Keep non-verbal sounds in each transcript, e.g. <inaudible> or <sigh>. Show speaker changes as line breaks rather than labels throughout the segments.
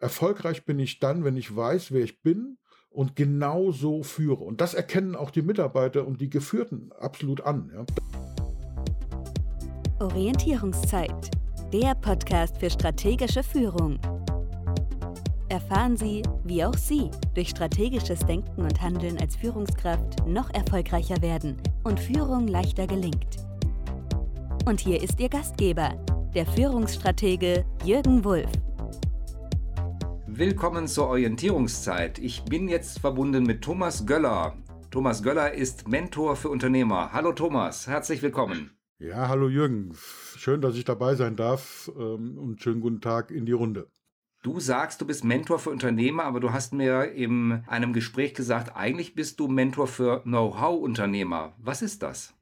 Erfolgreich bin ich dann, wenn ich weiß, wer ich bin und genau so führe. Und das erkennen auch die Mitarbeiter und die Geführten absolut an. Ja.
Orientierungszeit, der Podcast für strategische Führung. Erfahren Sie, wie auch Sie durch strategisches Denken und Handeln als Führungskraft noch erfolgreicher werden und Führung leichter gelingt. Und hier ist Ihr Gastgeber, der Führungsstratege Jürgen Wulff.
Willkommen zur Orientierungszeit. Ich bin jetzt verbunden mit Thomas Göller. Thomas Göller ist Mentor für Unternehmer. Hallo Thomas, herzlich willkommen.
Ja, hallo Jürgen. Schön, dass ich dabei sein darf ähm, und schönen guten Tag in die Runde.
Du sagst, du bist Mentor für Unternehmer, aber du hast mir in einem Gespräch gesagt, eigentlich bist du Mentor für Know-how-Unternehmer. Was ist das?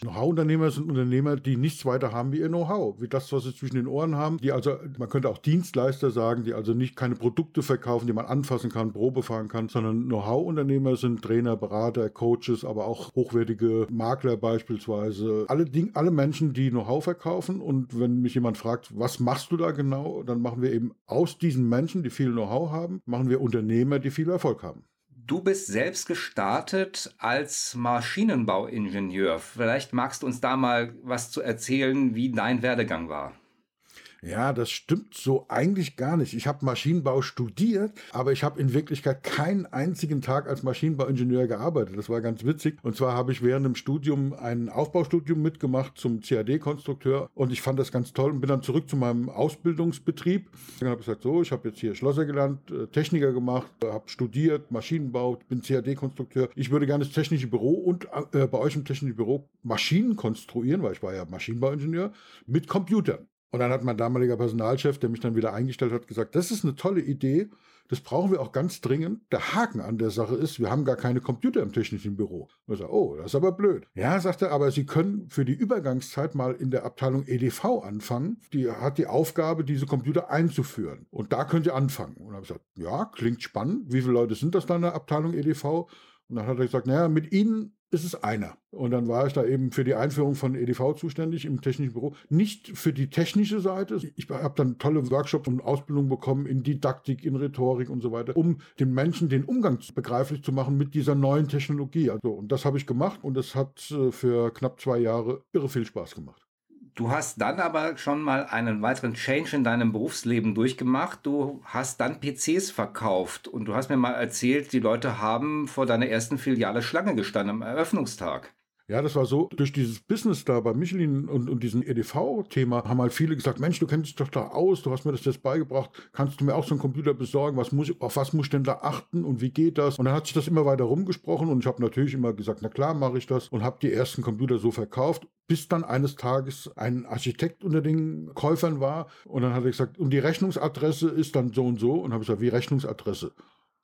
Know-how-Unternehmer sind Unternehmer, die nichts weiter haben wie ihr Know-how, wie das, was sie zwischen den Ohren haben, die also, man könnte auch Dienstleister sagen, die also nicht keine Produkte verkaufen, die man anfassen kann, Probe fahren kann, sondern Know-how-Unternehmer sind Trainer, Berater, Coaches, aber auch hochwertige Makler beispielsweise. Alle, Ding, alle Menschen, die Know-how verkaufen und wenn mich jemand fragt, was machst du da genau, dann machen wir eben aus diesen Menschen, die viel Know-how haben, machen wir Unternehmer, die viel Erfolg haben.
Du bist selbst gestartet als Maschinenbauingenieur. Vielleicht magst du uns da mal was zu erzählen, wie dein Werdegang war.
Ja, das stimmt so eigentlich gar nicht. Ich habe Maschinenbau studiert, aber ich habe in Wirklichkeit keinen einzigen Tag als Maschinenbauingenieur gearbeitet. Das war ganz witzig. Und zwar habe ich während dem Studium ein Aufbaustudium mitgemacht zum CAD-Konstrukteur und ich fand das ganz toll und bin dann zurück zu meinem Ausbildungsbetrieb. Dann habe ich gesagt, so, ich habe jetzt hier Schlosser gelernt, äh, Techniker gemacht, habe studiert, Maschinenbau, bin CAD-Konstrukteur. Ich würde gerne das technische Büro und äh, bei euch im technischen Büro Maschinen konstruieren, weil ich war ja Maschinenbauingenieur, mit Computern. Und dann hat mein damaliger Personalchef, der mich dann wieder eingestellt hat, gesagt, das ist eine tolle Idee, das brauchen wir auch ganz dringend. Der Haken an der Sache ist, wir haben gar keine Computer im technischen Büro. Und ich sage, oh, das ist aber blöd. Ja, sagt er, aber Sie können für die Übergangszeit mal in der Abteilung EDV anfangen. Die hat die Aufgabe, diese Computer einzuführen. Und da können Sie anfangen. Und habe ich gesagt, ja, klingt spannend. Wie viele Leute sind das da in der Abteilung EDV? Und dann hat er gesagt, naja, mit Ihnen ist es einer. Und dann war ich da eben für die Einführung von EDV zuständig im technischen Büro. Nicht für die technische Seite. Ich habe dann tolle Workshops und Ausbildungen bekommen in Didaktik, in Rhetorik und so weiter, um den Menschen den Umgang begreiflich zu machen mit dieser neuen Technologie. Also, und das habe ich gemacht und es hat äh, für knapp zwei Jahre irre viel Spaß gemacht.
Du hast dann aber schon mal einen weiteren Change in deinem Berufsleben durchgemacht. Du hast dann PCs verkauft und du hast mir mal erzählt, die Leute haben vor deiner ersten Filiale Schlange gestanden am Eröffnungstag.
Ja, das war so, durch dieses Business da bei Michelin und, und diesem EDV-Thema haben halt viele gesagt, Mensch, du kennst dich doch da aus, du hast mir das jetzt beigebracht, kannst du mir auch so einen Computer besorgen, was muss, auf was muss ich denn da achten und wie geht das? Und dann hat sich das immer weiter rumgesprochen und ich habe natürlich immer gesagt, na klar mache ich das und habe die ersten Computer so verkauft, bis dann eines Tages ein Architekt unter den Käufern war und dann hat er gesagt, und die Rechnungsadresse ist dann so und so und habe gesagt, wie Rechnungsadresse?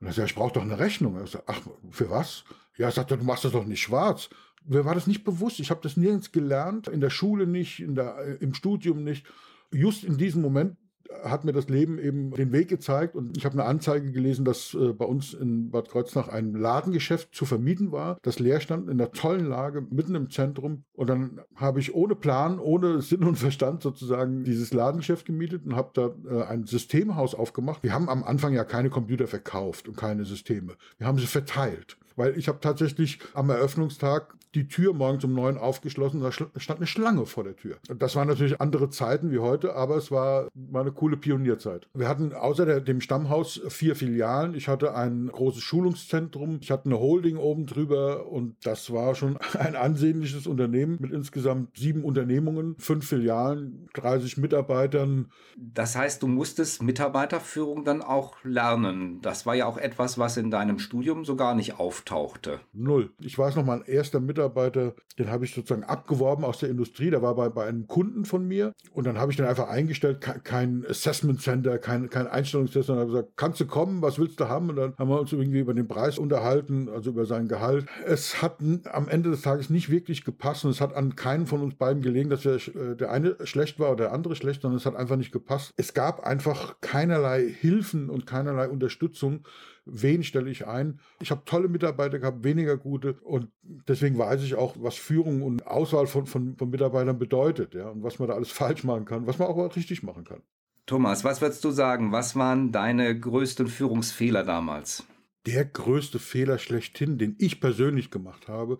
Und er sagt, ich brauche doch eine Rechnung. Er sagt, ach, für was? Ja, er sagt, du machst das doch nicht schwarz. Mir war das nicht bewusst. Ich habe das nirgends gelernt, in der Schule nicht, in der, äh, im Studium nicht. Just in diesem Moment hat mir das Leben eben den Weg gezeigt und ich habe eine Anzeige gelesen, dass äh, bei uns in Bad Kreuznach ein Ladengeschäft zu vermieten war, das leer stand in einer tollen Lage mitten im Zentrum und dann habe ich ohne Plan, ohne <laughs> Sinn und Verstand sozusagen dieses Ladengeschäft gemietet und habe da äh, ein Systemhaus aufgemacht. Wir haben am Anfang ja keine Computer verkauft und keine Systeme. Wir haben sie verteilt weil ich habe tatsächlich am Eröffnungstag die Tür morgens um neun aufgeschlossen, da stand eine Schlange vor der Tür. Das waren natürlich andere Zeiten wie heute, aber es war mal eine coole Pionierzeit. Wir hatten außer der, dem Stammhaus vier Filialen. Ich hatte ein großes Schulungszentrum, ich hatte eine Holding oben drüber und das war schon <laughs> ein ansehnliches Unternehmen mit insgesamt sieben Unternehmungen, fünf Filialen, 30 Mitarbeitern.
Das heißt, du musstest Mitarbeiterführung dann auch lernen. Das war ja auch etwas, was in deinem Studium so gar nicht auf auftauchte?
Null. Ich weiß noch, mein erster Mitarbeiter, den habe ich sozusagen abgeworben aus der Industrie. Der war bei, bei einem Kunden von mir und dann habe ich den einfach eingestellt, kein Assessment Center, kein, kein Einstellungstest, sondern habe gesagt, kannst du kommen, was willst du haben? Und dann haben wir uns irgendwie über den Preis unterhalten, also über sein Gehalt. Es hat am Ende des Tages nicht wirklich gepasst und es hat an keinen von uns beiden gelegen, dass wir, äh, der eine schlecht war oder der andere schlecht, sondern es hat einfach nicht gepasst. Es gab einfach keinerlei Hilfen und keinerlei Unterstützung wen stelle ich ein. Ich habe tolle Mitarbeiter gehabt, weniger gute und deswegen weiß ich auch, was Führung und Auswahl von, von, von Mitarbeitern bedeutet ja, und was man da alles <laughs> falsch machen kann, was man auch richtig machen kann.
Thomas, was würdest du sagen? Was waren deine größten Führungsfehler damals?
Der größte Fehler schlechthin, den ich persönlich gemacht habe.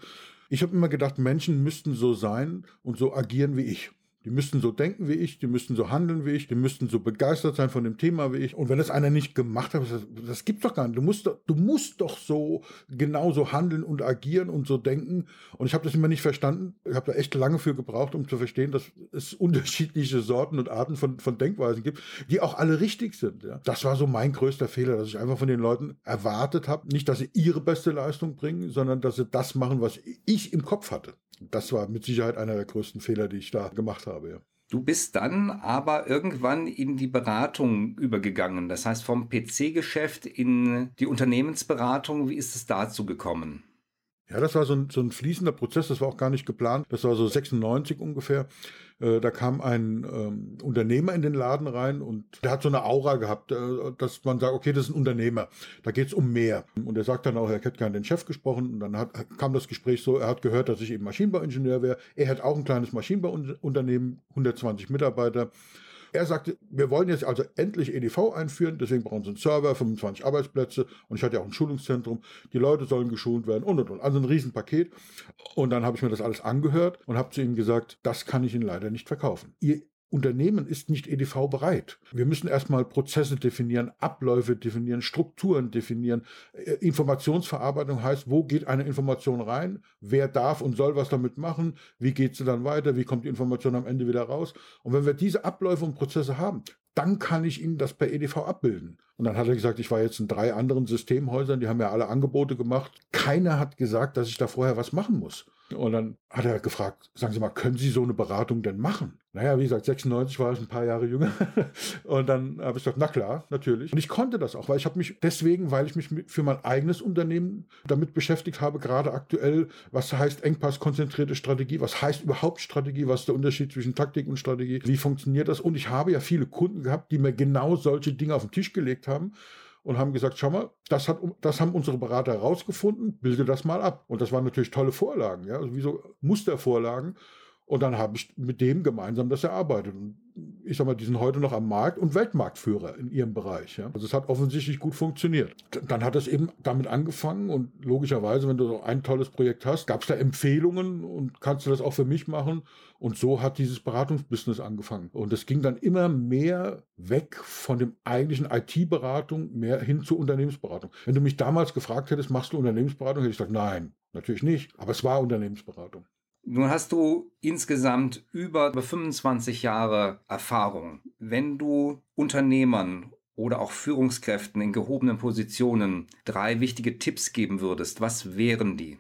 Ich habe immer gedacht, Menschen müssten so sein und so agieren wie ich. Die müssten so denken wie ich, die müssten so handeln wie ich, die müssten so begeistert sein von dem Thema wie ich. Und wenn das einer nicht gemacht hat, das, das gibt's doch gar nicht. Du musst, du musst doch so genauso handeln und agieren und so denken. Und ich habe das immer nicht verstanden. Ich habe da echt lange für gebraucht, um zu verstehen, dass es <laughs> unterschiedliche Sorten und Arten von, von Denkweisen gibt, die auch alle richtig sind. Ja. Das war so mein größter Fehler, dass ich einfach von den Leuten erwartet habe, nicht, dass sie ihre beste Leistung bringen, sondern dass sie das machen, was ich im Kopf hatte. Das war mit Sicherheit einer der größten Fehler, die ich da gemacht habe. Ja.
Du bist dann aber irgendwann in die Beratung übergegangen. Das heißt, vom PC-Geschäft in die Unternehmensberatung. Wie ist es dazu gekommen?
Ja, das war so ein, so ein fließender Prozess, das war auch gar nicht geplant. Das war so 96 ungefähr. Äh, da kam ein ähm, Unternehmer in den Laden rein und der hat so eine Aura gehabt, äh, dass man sagt, okay, das ist ein Unternehmer, da geht es um mehr. Und er sagt dann auch, er hätte gerne den Chef gesprochen und dann hat, kam das Gespräch so, er hat gehört, dass ich eben Maschinenbauingenieur wäre. Er hat auch ein kleines Maschinenbauunternehmen, 120 Mitarbeiter. Er sagte, wir wollen jetzt also endlich EDV einführen, deswegen brauchen sie einen Server, 25 Arbeitsplätze und ich hatte ja auch ein Schulungszentrum. Die Leute sollen geschult werden und und und. Also ein Riesenpaket. Und dann habe ich mir das alles angehört und habe zu ihm gesagt, das kann ich Ihnen leider nicht verkaufen. Ihr Unternehmen ist nicht EDV bereit. Wir müssen erstmal Prozesse definieren, Abläufe definieren, Strukturen definieren. Äh, Informationsverarbeitung heißt, wo geht eine Information rein, wer darf und soll was damit machen, wie geht sie dann weiter, wie kommt die Information am Ende wieder raus. Und wenn wir diese Abläufe und Prozesse haben, dann kann ich Ihnen das per EDV abbilden. Und dann hat er gesagt, ich war jetzt in drei anderen Systemhäusern, die haben ja alle Angebote gemacht. Keiner hat gesagt, dass ich da vorher was machen muss. Und dann hat er gefragt, sagen Sie mal, können Sie so eine Beratung denn machen? Naja, wie gesagt, 96 war ich ein paar Jahre jünger. <laughs> Und dann habe ich gesagt, na klar, natürlich. Und ich konnte das auch, weil ich habe mich deswegen, weil ich mich für mein eigenes Unternehmen damit beschäftigt habe, gerade aktuell, was heißt Engpass, konzentrierte Strategie, was heißt überhaupt Strategie, was ist der Unterschied zwischen Taktik und Strategie, wie funktioniert das? Und ich habe ja viele Kunden gehabt, die mir genau solche Dinge auf den Tisch gelegt haben und haben gesagt, schau mal, das, hat, das haben unsere Berater herausgefunden, bilde das mal ab. Und das waren natürlich tolle Vorlagen, ja, also wie so Mustervorlagen. Und dann habe ich mit dem gemeinsam das erarbeitet. Und ich sag mal, die sind heute noch am Markt und Weltmarktführer in ihrem Bereich. Ja. Also es hat offensichtlich gut funktioniert. Dann hat es eben damit angefangen und logischerweise, wenn du so ein tolles Projekt hast, gab es da Empfehlungen und kannst du das auch für mich machen. Und so hat dieses Beratungsbusiness angefangen. Und es ging dann immer mehr weg von dem eigentlichen IT-Beratung, mehr hin zur Unternehmensberatung. Wenn du mich damals gefragt hättest, machst du Unternehmensberatung, hätte ich gesagt, nein, natürlich nicht. Aber es war Unternehmensberatung.
Nun hast du insgesamt über 25 Jahre Erfahrung. Wenn du Unternehmern oder auch Führungskräften in gehobenen Positionen drei wichtige Tipps geben würdest, was wären die?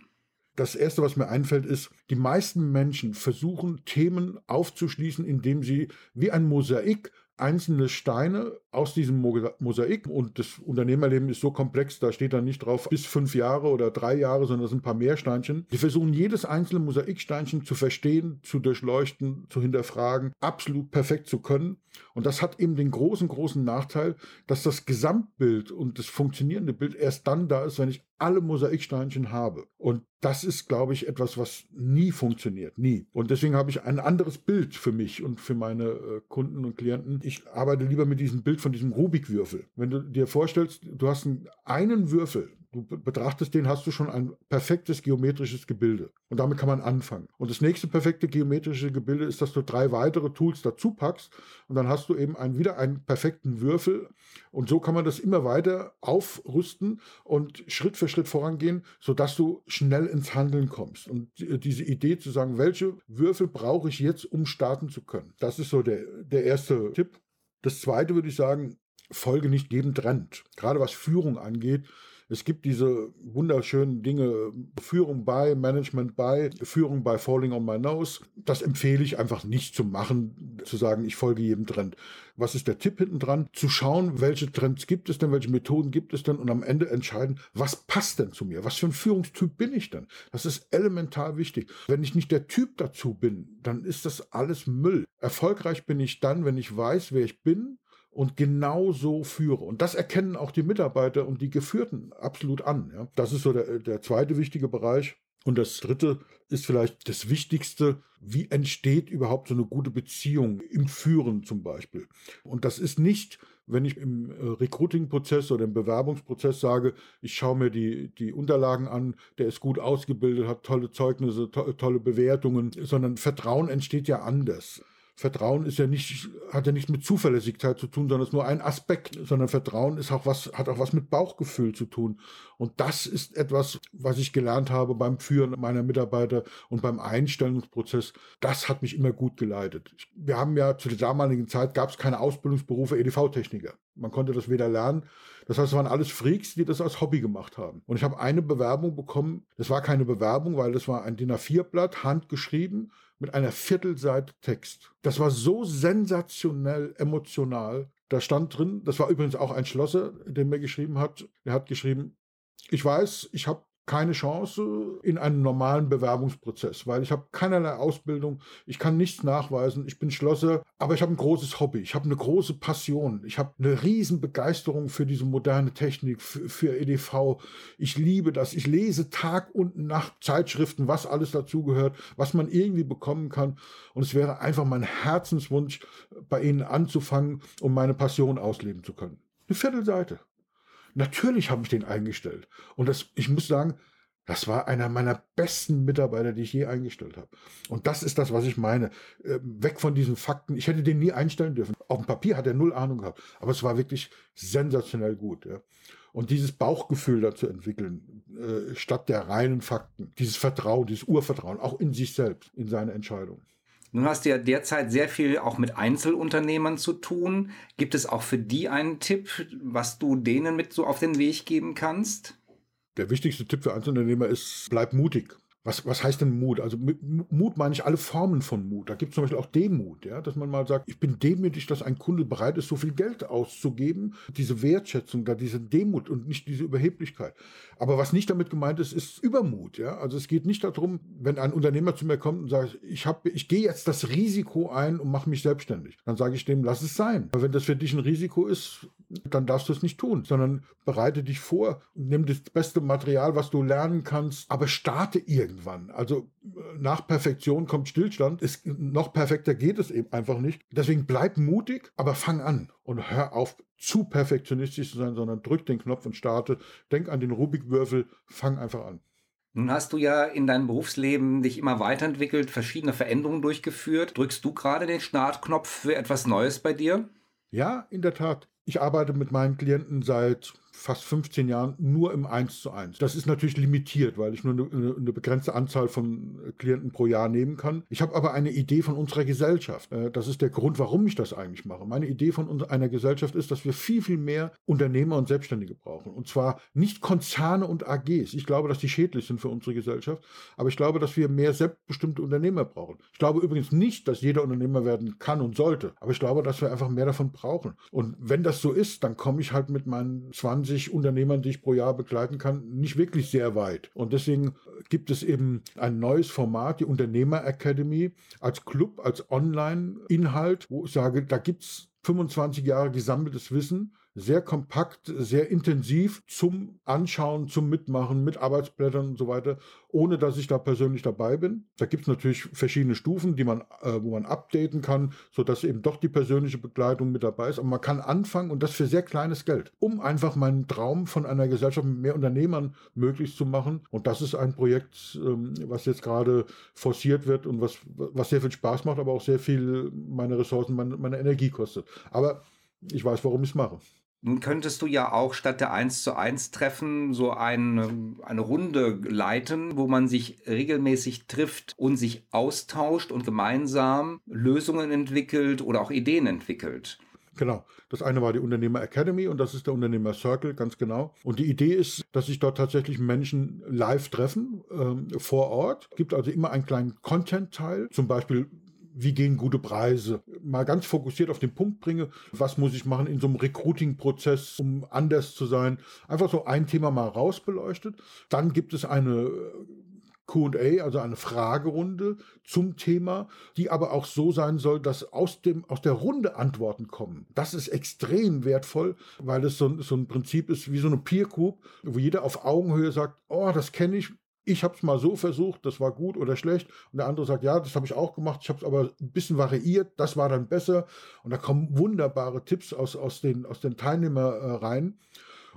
Das Erste, was mir einfällt, ist, die meisten Menschen versuchen, Themen aufzuschließen, indem sie wie ein Mosaik einzelne Steine aus diesem Mosaik und das Unternehmerleben ist so komplex, da steht dann nicht drauf bis fünf Jahre oder drei Jahre, sondern es sind ein paar mehr Steinchen. Die versuchen jedes einzelne Mosaiksteinchen zu verstehen, zu durchleuchten, zu hinterfragen, absolut perfekt zu können. Und das hat eben den großen, großen Nachteil, dass das Gesamtbild und das funktionierende Bild erst dann da ist, wenn ich alle Mosaiksteinchen habe. Und das ist, glaube ich, etwas, was nie funktioniert. Nie. Und deswegen habe ich ein anderes Bild für mich und für meine äh, Kunden und Klienten. Ich arbeite lieber mit diesem Bild von diesem Rubikwürfel. Wenn du dir vorstellst, du hast einen Würfel, du betrachtest den, hast du schon ein perfektes geometrisches Gebilde. Und damit kann man anfangen. Und das nächste perfekte geometrische Gebilde ist, dass du drei weitere Tools dazu packst und dann hast du eben ein, wieder einen perfekten Würfel. Und so kann man das immer weiter aufrüsten und Schritt für Schritt vorangehen, sodass du schnell ins Handeln kommst. Und diese Idee zu sagen, welche Würfel brauche ich jetzt, um starten zu können. Das ist so der, der erste Tipp. Das zweite würde ich sagen, folge nicht jedem Trend. Gerade was Führung angeht, es gibt diese wunderschönen Dinge, Führung bei, Management bei, Führung bei Falling on my nose. Das empfehle ich einfach nicht zu machen, zu sagen, ich folge jedem Trend. Was ist der Tipp hinten dran? Zu schauen, welche Trends gibt es denn, welche Methoden gibt es denn und am Ende entscheiden, was passt denn zu mir? Was für ein Führungstyp bin ich denn? Das ist elementar wichtig. Wenn ich nicht der Typ dazu bin, dann ist das alles Müll. Erfolgreich bin ich dann, wenn ich weiß, wer ich bin, und genau so führe. Und das erkennen auch die Mitarbeiter und die Geführten absolut an. Ja. Das ist so der, der zweite wichtige Bereich. Und das Dritte ist vielleicht das Wichtigste, wie entsteht überhaupt so eine gute Beziehung im Führen zum Beispiel. Und das ist nicht, wenn ich im äh, Recruiting-Prozess oder im Bewerbungsprozess sage, ich schaue mir die, die Unterlagen an, der ist gut ausgebildet, hat tolle Zeugnisse, to tolle Bewertungen, sondern Vertrauen entsteht ja anders. Vertrauen ist ja nicht, hat ja nichts mit Zuverlässigkeit zu tun, sondern ist nur ein Aspekt, sondern Vertrauen ist auch was, hat auch was mit Bauchgefühl zu tun. Und das ist etwas, was ich gelernt habe beim Führen meiner Mitarbeiter und beim Einstellungsprozess. Das hat mich immer gut geleitet. Wir haben ja zu der damaligen Zeit gab es keine Ausbildungsberufe EDV-Techniker. Man konnte das weder lernen. Das heißt, es waren alles Freaks, die das als Hobby gemacht haben. Und ich habe eine Bewerbung bekommen. Das war keine Bewerbung, weil das war ein DIN A4-Blatt, handgeschrieben mit einer Viertelseite Text. Das war so sensationell emotional. Da stand drin, das war übrigens auch ein Schlosser, der mir geschrieben hat. Er hat geschrieben, ich weiß, ich habe keine Chance in einem normalen Bewerbungsprozess, weil ich habe keinerlei Ausbildung, ich kann nichts nachweisen, ich bin Schlosser, aber ich habe ein großes Hobby, ich habe eine große Passion, ich habe eine riesen Begeisterung für diese moderne Technik, für, für EDV. Ich liebe das, ich lese Tag und Nacht Zeitschriften, was alles dazugehört, was man irgendwie bekommen kann und es wäre einfach mein Herzenswunsch, bei Ihnen anzufangen, um meine Passion ausleben zu können. Eine Viertelseite. Natürlich habe ich den eingestellt. Und das, ich muss sagen, das war einer meiner besten Mitarbeiter, die ich je eingestellt habe. Und das ist das, was ich meine. Ähm, weg von diesen Fakten. Ich hätte den nie einstellen dürfen. Auf dem Papier hat er null Ahnung gehabt. Aber es war wirklich sensationell gut. Ja. Und dieses Bauchgefühl dazu entwickeln, äh, statt der reinen Fakten. Dieses Vertrauen, dieses Urvertrauen, auch in sich selbst, in seine Entscheidung.
Nun hast du ja derzeit sehr viel auch mit Einzelunternehmern zu tun. Gibt es auch für die einen Tipp, was du denen mit so auf den Weg geben kannst?
Der wichtigste Tipp für Einzelunternehmer ist, bleib mutig. Was, was heißt denn Mut? Also mit Mut meine ich alle Formen von Mut. Da gibt es zum Beispiel auch Demut, ja, dass man mal sagt, ich bin demütig, dass ein Kunde bereit ist, so viel Geld auszugeben. Diese Wertschätzung, da diese Demut und nicht diese Überheblichkeit. Aber was nicht damit gemeint ist, ist Übermut. Ja? Also es geht nicht darum, wenn ein Unternehmer zu mir kommt und sagt, ich, ich gehe jetzt das Risiko ein und mache mich selbstständig. Dann sage ich dem, lass es sein. Aber wenn das für dich ein Risiko ist, dann darfst du es nicht tun, sondern bereite dich vor, nimm das beste Material, was du lernen kannst, aber starte irgendwann. Also äh, nach Perfektion kommt Stillstand. Ist, noch perfekter geht es eben einfach nicht. Deswegen bleib mutig, aber fang an und hör auf, zu perfektionistisch zu sein, sondern drück den Knopf und starte. Denk an den Rubikwürfel, fang einfach an.
Nun hast du ja in deinem Berufsleben dich immer weiterentwickelt, verschiedene Veränderungen durchgeführt. Drückst du gerade den Startknopf für etwas Neues bei dir?
Ja, in der Tat. Ich arbeite mit meinen Klienten seit fast 15 Jahren nur im 1 zu 1. Das ist natürlich limitiert, weil ich nur eine, eine begrenzte Anzahl von Klienten pro Jahr nehmen kann. Ich habe aber eine Idee von unserer Gesellschaft. Äh, das ist der Grund, warum ich das eigentlich mache. Meine Idee von einer Gesellschaft ist, dass wir viel, viel mehr Unternehmer und Selbstständige brauchen. Und zwar nicht Konzerne und AGs. Ich glaube, dass die schädlich sind für unsere Gesellschaft. Aber ich glaube, dass wir mehr selbstbestimmte Unternehmer brauchen. Ich glaube übrigens nicht, dass jeder Unternehmer werden kann und sollte. Aber ich glaube, dass wir einfach mehr davon brauchen. Und wenn das so ist, dann komme ich halt mit meinen 20 20 Unternehmern, die ich pro Jahr begleiten kann, nicht wirklich sehr weit. Und deswegen gibt es eben ein neues Format, die Unternehmer Academy, als Club, als Online-Inhalt, wo ich sage, da gibt es 25 Jahre gesammeltes Wissen sehr kompakt, sehr intensiv zum Anschauen, zum Mitmachen, mit Arbeitsblättern und so weiter, ohne dass ich da persönlich dabei bin. Da gibt es natürlich verschiedene Stufen, die man, äh, wo man updaten kann, sodass eben doch die persönliche Begleitung mit dabei ist. Aber man kann anfangen und das für sehr kleines Geld, um einfach meinen Traum von einer Gesellschaft mit mehr Unternehmern möglich zu machen. Und das ist ein Projekt, ähm, was jetzt gerade forciert wird und was, was sehr viel Spaß macht, aber auch sehr viel meine Ressourcen, meine, meine Energie kostet. Aber ich weiß, warum ich es mache.
Nun könntest du ja auch statt der 1 zu 1 Treffen so eine, eine Runde leiten, wo man sich regelmäßig trifft und sich austauscht und gemeinsam Lösungen entwickelt oder auch Ideen entwickelt.
Genau. Das eine war die Unternehmer Academy und das ist der Unternehmer Circle, ganz genau. Und die Idee ist, dass sich dort tatsächlich Menschen live treffen, ähm, vor Ort. Gibt also immer einen kleinen Content-Teil, zum Beispiel wie gehen gute Preise? Mal ganz fokussiert auf den Punkt bringe, was muss ich machen in so einem Recruiting-Prozess, um anders zu sein? Einfach so ein Thema mal rausbeleuchtet. Dann gibt es eine QA, also eine Fragerunde zum Thema, die aber auch so sein soll, dass aus, dem, aus der Runde Antworten kommen. Das ist extrem wertvoll, weil es so, so ein Prinzip ist wie so eine Peer Group, wo jeder auf Augenhöhe sagt, oh, das kenne ich, ich habe es mal so versucht, das war gut oder schlecht. Und der andere sagt, ja, das habe ich auch gemacht, ich habe es aber ein bisschen variiert, das war dann besser. Und da kommen wunderbare Tipps aus, aus, den, aus den Teilnehmerreihen.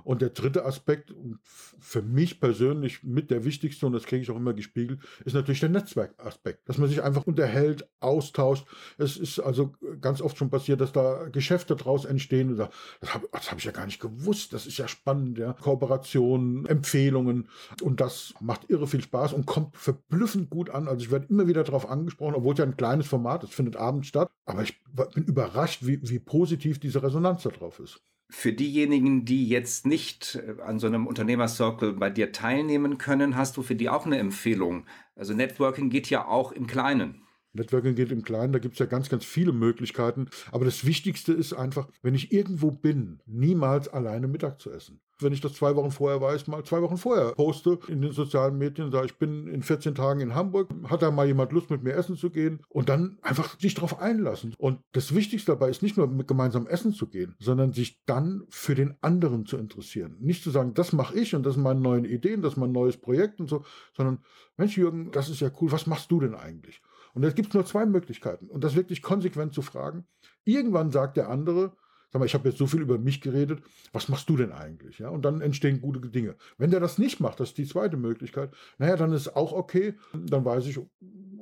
Und der dritte Aspekt, für mich persönlich mit der wichtigste, und das kriege ich auch immer gespiegelt, ist natürlich der Netzwerkaspekt. Dass man sich einfach unterhält, austauscht. Es ist also ganz oft schon passiert, dass da Geschäfte draus entstehen. das habe hab ich ja gar nicht gewusst. Das ist ja spannend, ja. Kooperationen, Empfehlungen. Und das macht irre viel Spaß und kommt verblüffend gut an. Also ich werde immer wieder darauf angesprochen, obwohl es ja ein kleines Format ist, findet abends statt. Aber ich bin überrascht, wie, wie positiv diese Resonanz darauf ist.
Für diejenigen, die jetzt nicht äh, an so einem Unternehmercircle bei dir teilnehmen können, hast du für die auch eine Empfehlung. Also Networking geht ja auch im Kleinen.
Networking geht im Kleinen, da gibt es ja ganz, ganz viele Möglichkeiten. Aber das Wichtigste ist einfach, wenn ich irgendwo bin, niemals alleine Mittag zu essen wenn ich das zwei Wochen vorher weiß, mal zwei Wochen vorher poste in den sozialen Medien, sage ich bin in 14 Tagen in Hamburg, hat da mal jemand Lust mit mir essen zu gehen und dann einfach sich darauf einlassen. Und das Wichtigste dabei ist nicht nur mit gemeinsam essen zu gehen, sondern sich dann für den anderen zu interessieren. Nicht zu sagen, das mache ich und das sind meine neuen Ideen, das ist mein neues Projekt und so, sondern Mensch Jürgen, das ist ja cool, was machst du denn eigentlich? Und da gibt es nur zwei Möglichkeiten und das wirklich konsequent zu fragen. Irgendwann sagt der andere, sag mal, ich habe jetzt so viel über mich geredet, was machst du denn eigentlich? Ja, und dann entstehen gute Dinge. Wenn der das nicht macht, das ist die zweite Möglichkeit, naja, dann ist auch okay, dann weiß ich,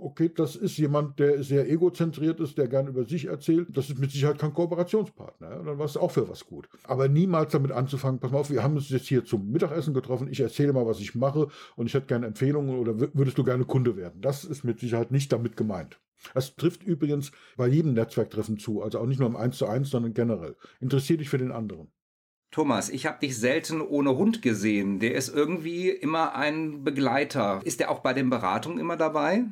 okay, das ist jemand, der sehr egozentriert ist, der gern über sich erzählt, das ist mit Sicherheit kein Kooperationspartner, ja, dann war es auch für was gut. Aber niemals damit anzufangen, pass mal auf, wir haben uns jetzt hier zum Mittagessen getroffen, ich erzähle mal, was ich mache und ich hätte gerne Empfehlungen oder würdest du gerne Kunde werden? Das ist mit Sicherheit nicht damit gemeint. Das trifft übrigens bei jedem Netzwerktreffen zu, also auch nicht nur im 1 zu 1, sondern generell. Interessier dich für den anderen.
Thomas, ich habe dich selten ohne Hund gesehen. Der ist irgendwie immer ein Begleiter. Ist der auch bei den Beratungen immer dabei?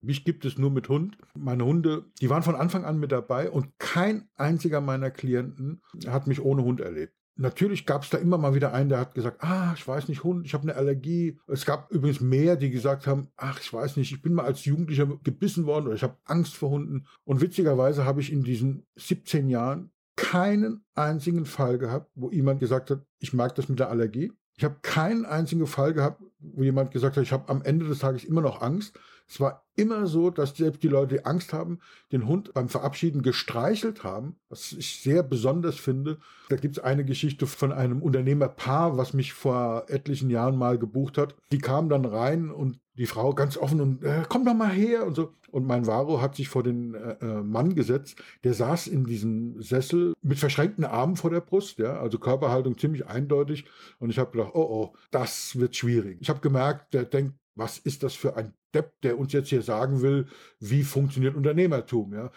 Mich gibt es nur mit Hund. Meine Hunde, die waren von Anfang an mit dabei und kein einziger meiner Klienten hat mich ohne Hund erlebt. Natürlich gab es da immer mal wieder einen, der hat gesagt, ah, ich weiß nicht, Hund, ich habe eine Allergie. Es gab übrigens mehr, die gesagt haben, ach, ich weiß nicht, ich bin mal als Jugendlicher gebissen worden oder ich habe Angst vor Hunden. Und witzigerweise habe ich in diesen 17 Jahren keinen einzigen Fall gehabt, wo jemand gesagt hat, ich mag das mit der Allergie. Ich habe keinen einzigen Fall gehabt, wo jemand gesagt hat, ich habe am Ende des Tages immer noch Angst. Es war immer so, dass selbst die Leute, die Angst haben, den Hund beim Verabschieden gestreichelt haben, was ich sehr besonders finde. Da gibt es eine Geschichte von einem Unternehmerpaar, was mich vor etlichen Jahren mal gebucht hat. Die kamen dann rein und die Frau ganz offen und äh, komm doch mal her und so. Und mein Varo hat sich vor den äh, äh, Mann gesetzt, der saß in diesem Sessel mit verschränkten Armen vor der Brust, ja, also Körperhaltung ziemlich eindeutig. Und ich habe gedacht, oh oh, das wird schwierig. Ich habe gemerkt, der denkt, was ist das für ein Depp, der uns jetzt hier sagen will, wie funktioniert Unternehmertum. Ja?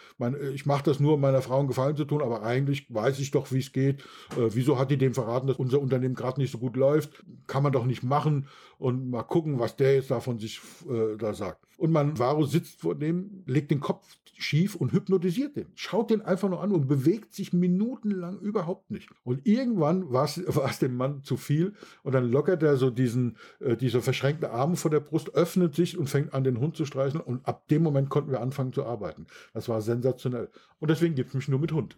ich mache das nur, um meiner Frau einen Gefallen zu tun, aber eigentlich weiß ich doch, wie es geht. Äh, wieso hat die dem verraten, dass unser Unternehmen gerade nicht so gut läuft? Kann man doch nicht machen und mal gucken, was der jetzt da von sich äh, da sagt. Und man Varo sitzt vor dem, legt den Kopf schief und hypnotisiert den. Schaut den einfach nur an und bewegt sich minutenlang überhaupt nicht. Und irgendwann war es <laughs> dem Mann zu viel und dann lockert er so diesen, äh, diese verschränkten Arme vor der Brust, öffnet sich und fängt an, den Hund zu streicheln. Und ab dem Moment konnten wir anfangen zu arbeiten. Das war sensationell. Und deswegen gibt es mich nur mit Hund.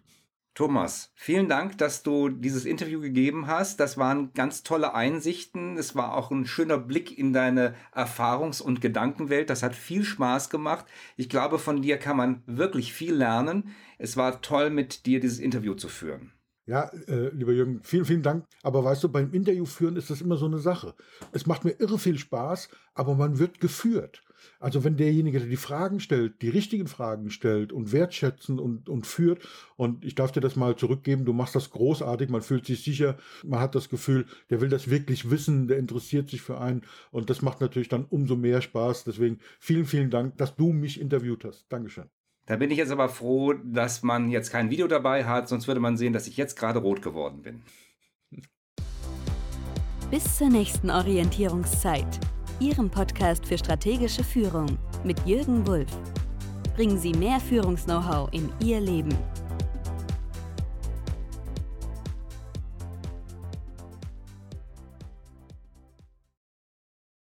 Thomas, vielen Dank, dass du dieses Interview gegeben hast. Das waren ganz tolle Einsichten. Es war auch ein schöner Blick in deine Erfahrungs- und Gedankenwelt. Das hat viel Spaß gemacht. Ich glaube, von dir kann man wirklich viel lernen. Es war toll, mit dir dieses Interview zu führen.
Ja, äh, lieber Jürgen, vielen, vielen Dank. Aber weißt du, beim Interview führen ist das immer so eine Sache. Es macht mir irre viel Spaß, aber man wird geführt. Also wenn derjenige, der die Fragen stellt, die richtigen Fragen stellt und wertschätzen und, und führt, und ich darf dir das mal zurückgeben, du machst das großartig, man fühlt sich sicher, man hat das Gefühl, der will das wirklich wissen, der interessiert sich für einen und das macht natürlich dann umso mehr Spaß. Deswegen vielen, vielen Dank, dass du mich interviewt hast. Dankeschön.
Da bin ich jetzt aber froh, dass man jetzt kein Video dabei hat, sonst würde man sehen, dass ich jetzt gerade rot geworden bin.
Bis zur nächsten Orientierungszeit. Ihrem Podcast für strategische Führung mit Jürgen Wulff. Bringen Sie mehr Führungs-Know-how in Ihr Leben.